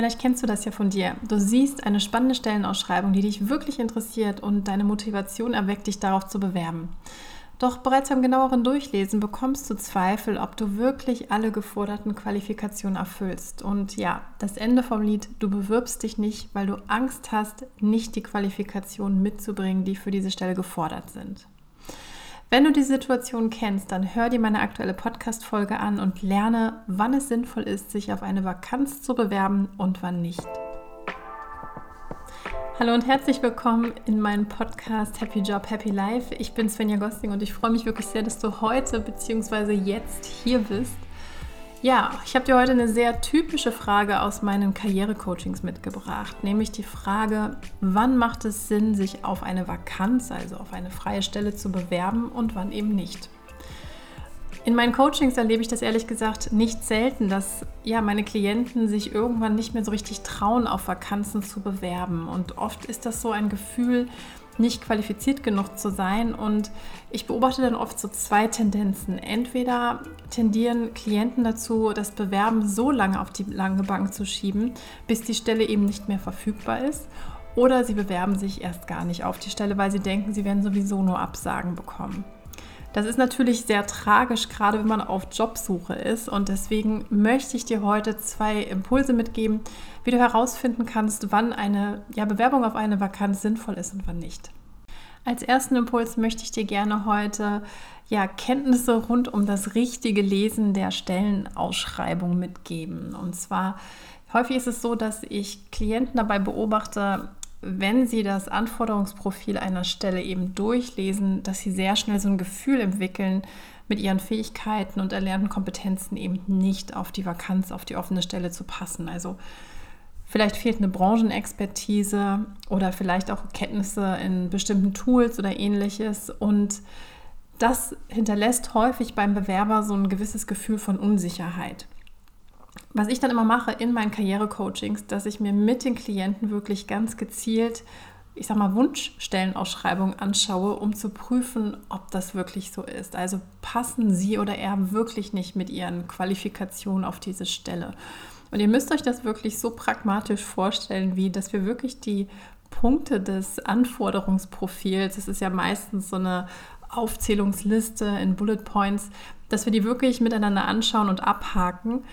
Vielleicht kennst du das ja von dir. Du siehst eine spannende Stellenausschreibung, die dich wirklich interessiert und deine Motivation erweckt, dich darauf zu bewerben. Doch bereits beim genaueren Durchlesen bekommst du Zweifel, ob du wirklich alle geforderten Qualifikationen erfüllst. Und ja, das Ende vom Lied, du bewirbst dich nicht, weil du Angst hast, nicht die Qualifikationen mitzubringen, die für diese Stelle gefordert sind. Wenn du die Situation kennst, dann hör dir meine aktuelle Podcast-Folge an und lerne, wann es sinnvoll ist, sich auf eine Vakanz zu bewerben und wann nicht. Hallo und herzlich willkommen in meinem Podcast Happy Job, Happy Life. Ich bin Svenja Gosting und ich freue mich wirklich sehr, dass du heute bzw. jetzt hier bist ja, ich habe dir heute eine sehr typische Frage aus meinen Karrierecoachings mitgebracht, nämlich die Frage, wann macht es Sinn, sich auf eine Vakanz, also auf eine freie Stelle zu bewerben und wann eben nicht. In meinen Coachings erlebe ich das ehrlich gesagt nicht selten, dass ja meine Klienten sich irgendwann nicht mehr so richtig trauen, auf Vakanzen zu bewerben. Und oft ist das so ein Gefühl, nicht qualifiziert genug zu sein. Und ich beobachte dann oft so zwei Tendenzen. Entweder tendieren Klienten dazu, das Bewerben so lange auf die lange Bank zu schieben, bis die Stelle eben nicht mehr verfügbar ist. Oder sie bewerben sich erst gar nicht auf die Stelle, weil sie denken, sie werden sowieso nur Absagen bekommen. Das ist natürlich sehr tragisch, gerade wenn man auf Jobsuche ist. Und deswegen möchte ich dir heute zwei Impulse mitgeben, wie du herausfinden kannst, wann eine ja, Bewerbung auf eine Vakanz sinnvoll ist und wann nicht. Als ersten Impuls möchte ich dir gerne heute ja, Kenntnisse rund um das richtige Lesen der Stellenausschreibung mitgeben. Und zwar häufig ist es so, dass ich Klienten dabei beobachte, wenn Sie das Anforderungsprofil einer Stelle eben durchlesen, dass Sie sehr schnell so ein Gefühl entwickeln, mit Ihren Fähigkeiten und erlernten Kompetenzen eben nicht auf die Vakanz, auf die offene Stelle zu passen. Also vielleicht fehlt eine Branchenexpertise oder vielleicht auch Kenntnisse in bestimmten Tools oder ähnliches. Und das hinterlässt häufig beim Bewerber so ein gewisses Gefühl von Unsicherheit was ich dann immer mache in meinen Karrierecoachings, dass ich mir mit den Klienten wirklich ganz gezielt, ich sag mal, Wunschstellenausschreibungen anschaue, um zu prüfen, ob das wirklich so ist. Also passen sie oder er wirklich nicht mit ihren Qualifikationen auf diese Stelle. Und ihr müsst euch das wirklich so pragmatisch vorstellen, wie dass wir wirklich die Punkte des Anforderungsprofils, das ist ja meistens so eine Aufzählungsliste in Bullet Points, dass wir die wirklich miteinander anschauen und abhaken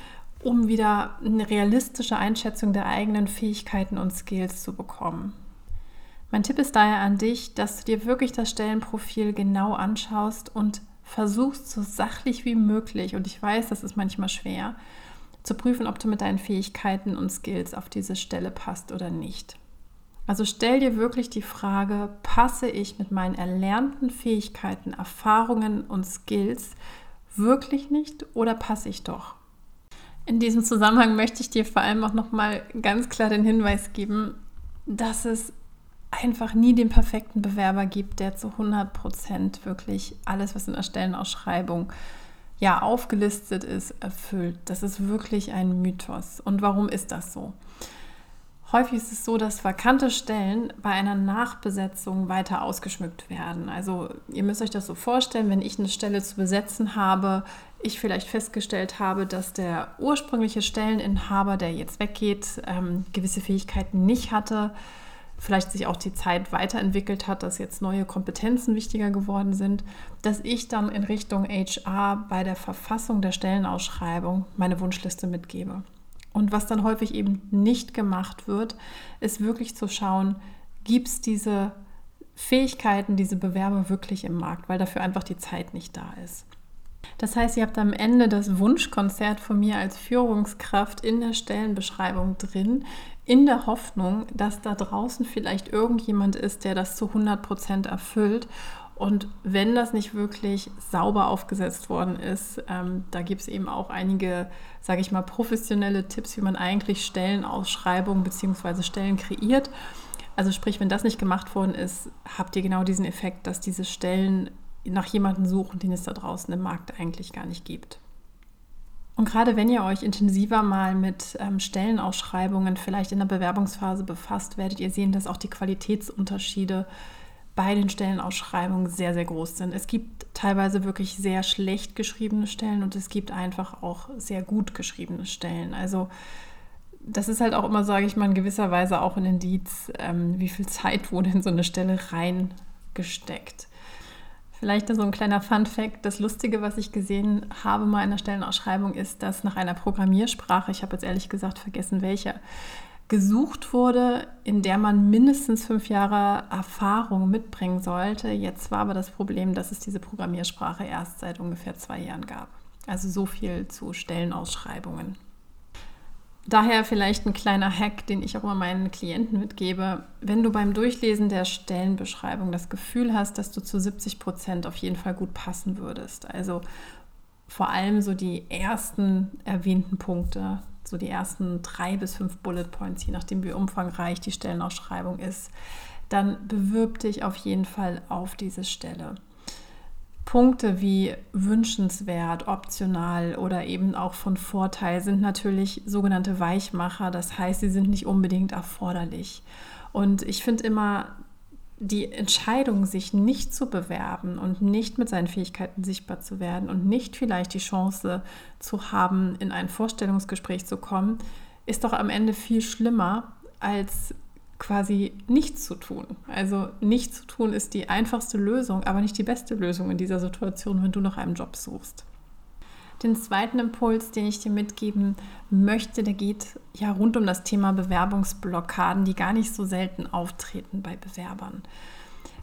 um wieder eine realistische Einschätzung der eigenen Fähigkeiten und Skills zu bekommen. Mein Tipp ist daher an dich, dass du dir wirklich das Stellenprofil genau anschaust und versuchst so sachlich wie möglich, und ich weiß, das ist manchmal schwer, zu prüfen, ob du mit deinen Fähigkeiten und Skills auf diese Stelle passt oder nicht. Also stell dir wirklich die Frage, passe ich mit meinen erlernten Fähigkeiten, Erfahrungen und Skills wirklich nicht oder passe ich doch? In diesem Zusammenhang möchte ich dir vor allem auch nochmal ganz klar den Hinweis geben, dass es einfach nie den perfekten Bewerber gibt, der zu 100 Prozent wirklich alles, was in der Stellenausschreibung ja aufgelistet ist, erfüllt. Das ist wirklich ein Mythos. Und warum ist das so? Häufig ist es so, dass vakante Stellen bei einer Nachbesetzung weiter ausgeschmückt werden. Also ihr müsst euch das so vorstellen, wenn ich eine Stelle zu besetzen habe, ich vielleicht festgestellt habe, dass der ursprüngliche Stelleninhaber, der jetzt weggeht, ähm, gewisse Fähigkeiten nicht hatte, vielleicht sich auch die Zeit weiterentwickelt hat, dass jetzt neue Kompetenzen wichtiger geworden sind, dass ich dann in Richtung HR bei der Verfassung der Stellenausschreibung meine Wunschliste mitgebe. Und was dann häufig eben nicht gemacht wird, ist wirklich zu schauen, gibt es diese Fähigkeiten, diese Bewerber wirklich im Markt, weil dafür einfach die Zeit nicht da ist. Das heißt, ihr habt am Ende das Wunschkonzert von mir als Führungskraft in der Stellenbeschreibung drin, in der Hoffnung, dass da draußen vielleicht irgendjemand ist, der das zu 100 Prozent erfüllt und wenn das nicht wirklich sauber aufgesetzt worden ist, ähm, da gibt es eben auch einige, sage ich mal, professionelle Tipps, wie man eigentlich Stellenausschreibungen bzw. Stellen kreiert. Also sprich, wenn das nicht gemacht worden ist, habt ihr genau diesen Effekt, dass diese Stellen nach jemandem suchen, den es da draußen im Markt eigentlich gar nicht gibt. Und gerade wenn ihr euch intensiver mal mit ähm, Stellenausschreibungen vielleicht in der Bewerbungsphase befasst, werdet ihr sehen, dass auch die Qualitätsunterschiede bei den Stellenausschreibungen sehr, sehr groß sind. Es gibt teilweise wirklich sehr schlecht geschriebene Stellen und es gibt einfach auch sehr gut geschriebene Stellen. Also das ist halt auch immer, sage ich mal, in gewisser Weise auch ein Indiz, ähm, wie viel Zeit wurde in so eine Stelle reingesteckt. Vielleicht so ein kleiner Fun-Fact: Das Lustige, was ich gesehen habe mal in der Stellenausschreibung, ist, dass nach einer Programmiersprache, ich habe jetzt ehrlich gesagt vergessen welche, gesucht wurde, in der man mindestens fünf Jahre Erfahrung mitbringen sollte. Jetzt war aber das Problem, dass es diese Programmiersprache erst seit ungefähr zwei Jahren gab. Also so viel zu Stellenausschreibungen. Daher vielleicht ein kleiner Hack, den ich auch immer meinen Klienten mitgebe. Wenn du beim Durchlesen der Stellenbeschreibung das Gefühl hast, dass du zu 70 Prozent auf jeden Fall gut passen würdest, also vor allem so die ersten erwähnten Punkte, so die ersten drei bis fünf Bullet Points, je nachdem wie umfangreich die Stellenausschreibung ist, dann bewirb dich auf jeden Fall auf diese Stelle. Punkte wie wünschenswert, optional oder eben auch von Vorteil sind natürlich sogenannte Weichmacher. Das heißt, sie sind nicht unbedingt erforderlich. Und ich finde immer, die Entscheidung, sich nicht zu bewerben und nicht mit seinen Fähigkeiten sichtbar zu werden und nicht vielleicht die Chance zu haben, in ein Vorstellungsgespräch zu kommen, ist doch am Ende viel schlimmer, als quasi nichts zu tun. Also nichts zu tun ist die einfachste Lösung, aber nicht die beste Lösung in dieser Situation, wenn du nach einem Job suchst. Den zweiten Impuls, den ich dir mitgeben möchte, der geht ja rund um das Thema Bewerbungsblockaden, die gar nicht so selten auftreten bei Bewerbern.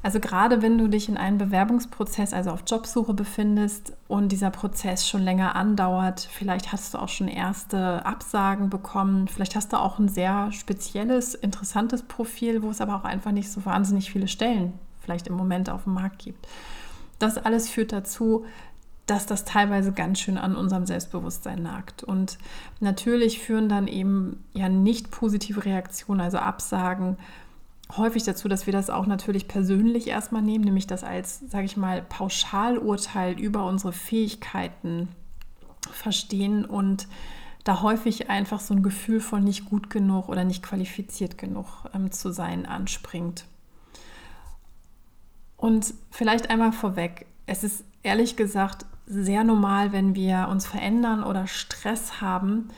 Also gerade wenn du dich in einem Bewerbungsprozess, also auf Jobsuche befindest und dieser Prozess schon länger andauert, vielleicht hast du auch schon erste Absagen bekommen, vielleicht hast du auch ein sehr spezielles, interessantes Profil, wo es aber auch einfach nicht so wahnsinnig viele Stellen vielleicht im Moment auf dem Markt gibt. Das alles führt dazu, dass das teilweise ganz schön an unserem Selbstbewusstsein nagt. Und natürlich führen dann eben ja nicht positive Reaktionen, also Absagen, häufig dazu, dass wir das auch natürlich persönlich erstmal nehmen, nämlich das als, sage ich mal, Pauschalurteil über unsere Fähigkeiten verstehen und da häufig einfach so ein Gefühl von nicht gut genug oder nicht qualifiziert genug ähm, zu sein anspringt. Und vielleicht einmal vorweg, es ist ehrlich gesagt sehr normal, wenn wir uns verändern oder Stress haben,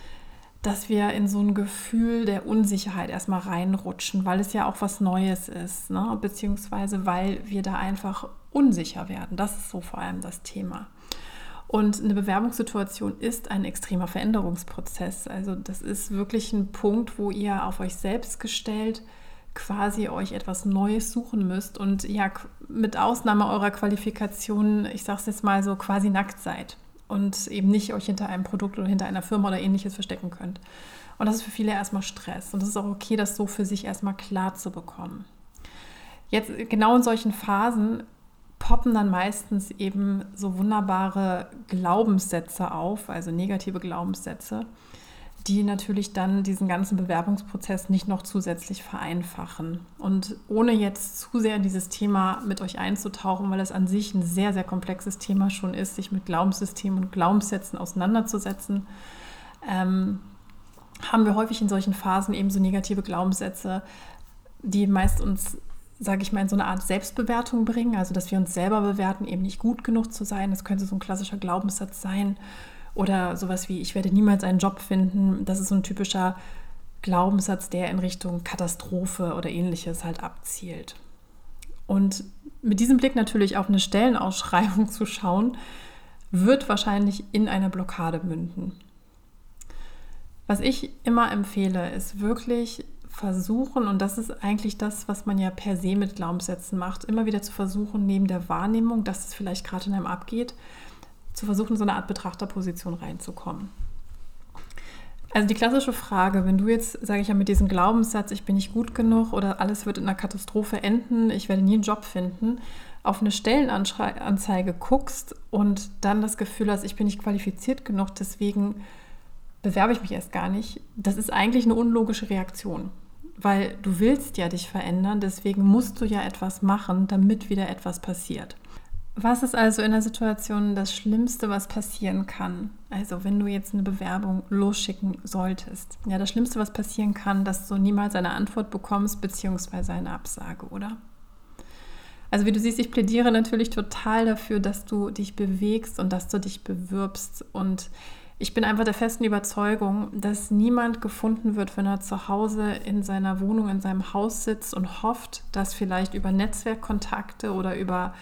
dass wir in so ein Gefühl der Unsicherheit erstmal reinrutschen, weil es ja auch was Neues ist, ne? beziehungsweise weil wir da einfach unsicher werden. Das ist so vor allem das Thema. Und eine Bewerbungssituation ist ein extremer Veränderungsprozess. Also das ist wirklich ein Punkt, wo ihr auf euch selbst gestellt quasi euch etwas Neues suchen müsst und ja mit Ausnahme eurer Qualifikationen, ich sage es jetzt mal so, quasi nackt seid und eben nicht euch hinter einem Produkt oder hinter einer Firma oder ähnliches verstecken könnt. Und das ist für viele erstmal Stress. Und es ist auch okay, das so für sich erstmal klar zu bekommen. Jetzt genau in solchen Phasen poppen dann meistens eben so wunderbare Glaubenssätze auf, also negative Glaubenssätze, die natürlich dann diesen ganzen Bewerbungsprozess nicht noch zusätzlich vereinfachen. Und ohne jetzt zu sehr in dieses Thema mit euch einzutauchen, weil es an sich ein sehr, sehr komplexes Thema schon ist, sich mit Glaubenssystemen und Glaubenssätzen auseinanderzusetzen, ähm, haben wir häufig in solchen Phasen eben so negative Glaubenssätze, die meist uns sage ich mal, in so eine Art Selbstbewertung bringen, also dass wir uns selber bewerten, eben nicht gut genug zu sein. Das könnte so ein klassischer Glaubenssatz sein. Oder sowas wie, ich werde niemals einen Job finden. Das ist so ein typischer Glaubenssatz, der in Richtung Katastrophe oder ähnliches halt abzielt. Und mit diesem Blick natürlich auf eine Stellenausschreibung zu schauen, wird wahrscheinlich in einer Blockade münden. Was ich immer empfehle, ist wirklich versuchen, und das ist eigentlich das, was man ja per se mit Glaubenssätzen macht, immer wieder zu versuchen, neben der Wahrnehmung, dass es vielleicht gerade in einem abgeht, zu versuchen, so eine Art Betrachterposition reinzukommen. Also die klassische Frage, wenn du jetzt, sage ich ja, mit diesem Glaubenssatz, ich bin nicht gut genug oder alles wird in einer Katastrophe enden, ich werde nie einen Job finden, auf eine Stellenanzeige guckst und dann das Gefühl hast, ich bin nicht qualifiziert genug, deswegen bewerbe ich mich erst gar nicht, das ist eigentlich eine unlogische Reaktion. Weil du willst ja dich verändern, deswegen musst du ja etwas machen, damit wieder etwas passiert. Was ist also in der Situation das Schlimmste, was passieren kann? Also wenn du jetzt eine Bewerbung losschicken solltest. Ja, das Schlimmste, was passieren kann, dass du niemals eine Antwort bekommst, beziehungsweise eine Absage, oder? Also wie du siehst, ich plädiere natürlich total dafür, dass du dich bewegst und dass du dich bewirbst. Und Ich bin einfach der festen Überzeugung, dass niemand gefunden wird, wenn er zu Hause in seiner Wohnung, in seinem Haus sitzt und hofft, dass vielleicht über Netzwerkkontakte oder über,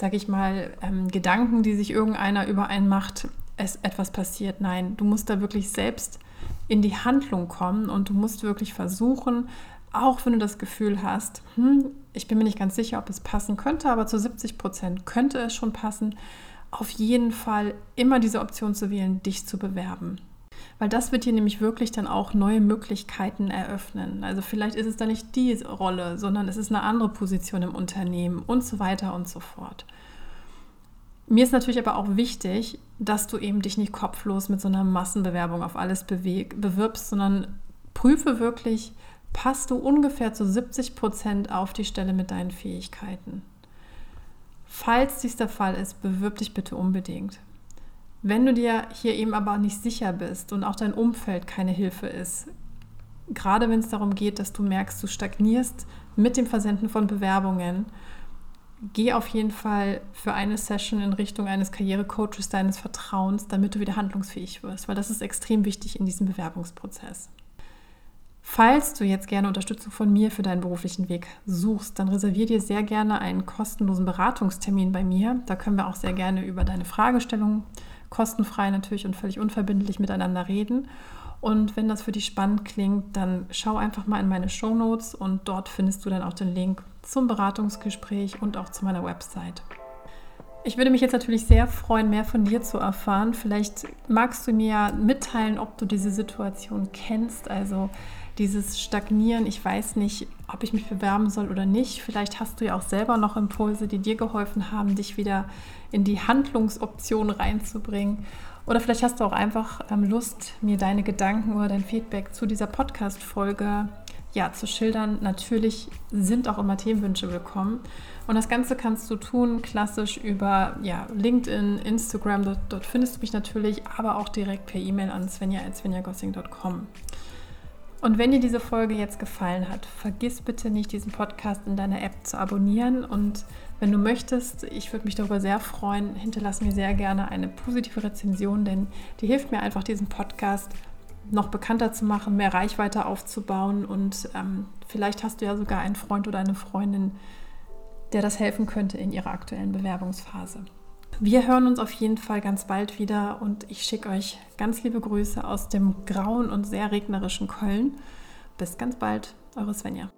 sag ich mal, ähm, Gedanken, die sich irgendeiner über einen macht, es etwas passiert. Nein, du musst da wirklich selbst in die Handlung kommen und du musst wirklich versuchen, auch wenn du das Gefühl hast, hm, ich bin mir nicht ganz sicher, ob es passen könnte, aber zu 70 Prozent könnte es schon passen, auf jeden Fall immer diese Option zu wählen, dich zu bewerben. Weil das wird dir nämlich wirklich dann auch neue Möglichkeiten eröffnen. Also vielleicht ist es dann nicht die Rolle, sondern es ist eine andere Position im Unternehmen und so weiter und so fort. Mir ist natürlich aber auch wichtig, dass du eben dich nicht kopflos mit so einer Massenbewerbung auf alles bewirbst, sondern prüfe wirklich, passt du ungefähr zu 70 Prozent auf die Stelle mit deinen Fähigkeiten. Falls dies der Fall ist, bewirb dich bitte unbedingt. Wenn du dir hier eben aber nicht sicher bist und auch dein Umfeld keine Hilfe ist, gerade wenn es darum geht, dass du merkst, du stagnierst mit dem Versenden von Bewerbungen, geh auf jeden Fall für eine Session in Richtung eines Karrierecoaches deines Vertrauens, damit du wieder handlungsfähig wirst, weil das ist extrem wichtig in diesem Bewerbungsprozess. Falls du jetzt gerne Unterstützung von mir für deinen beruflichen Weg suchst, dann reservier dir sehr gerne einen kostenlosen Beratungstermin bei mir. Da können wir auch sehr gerne über deine Fragestellungen kostenfrei natürlich und völlig unverbindlich miteinander reden. Und wenn das für dich spannend klingt, dann schau einfach mal in meine Show Notes und dort findest du dann auch den Link zum Beratungsgespräch und auch zu meiner Website. Ich würde mich jetzt natürlich sehr freuen, mehr von dir zu erfahren. Vielleicht magst du mir mitteilen, ob du diese Situation kennst. Also dieses Stagnieren, ich weiß nicht, ob ich mich bewerben soll oder nicht. Vielleicht hast du ja auch selber noch Impulse, die dir geholfen haben, dich wieder in die Handlungsoption reinzubringen. Oder vielleicht hast du auch einfach ähm, Lust, mir deine Gedanken oder dein Feedback zu dieser Podcast-Folge ja, zu schildern. Natürlich sind auch immer Themenwünsche willkommen. Und das Ganze kannst du tun klassisch über ja, LinkedIn, Instagram, dort, dort findest du mich natürlich, aber auch direkt per E-Mail an svenja.svenjagossing.com. Und wenn dir diese Folge jetzt gefallen hat, vergiss bitte nicht, diesen Podcast in deiner App zu abonnieren. Und wenn du möchtest, ich würde mich darüber sehr freuen, hinterlass mir sehr gerne eine positive Rezension, denn die hilft mir einfach, diesen Podcast noch bekannter zu machen, mehr Reichweite aufzubauen. Und ähm, vielleicht hast du ja sogar einen Freund oder eine Freundin, der das helfen könnte in ihrer aktuellen Bewerbungsphase. Wir hören uns auf jeden Fall ganz bald wieder und ich schicke euch ganz liebe Grüße aus dem grauen und sehr regnerischen Köln. Bis ganz bald, eure Svenja.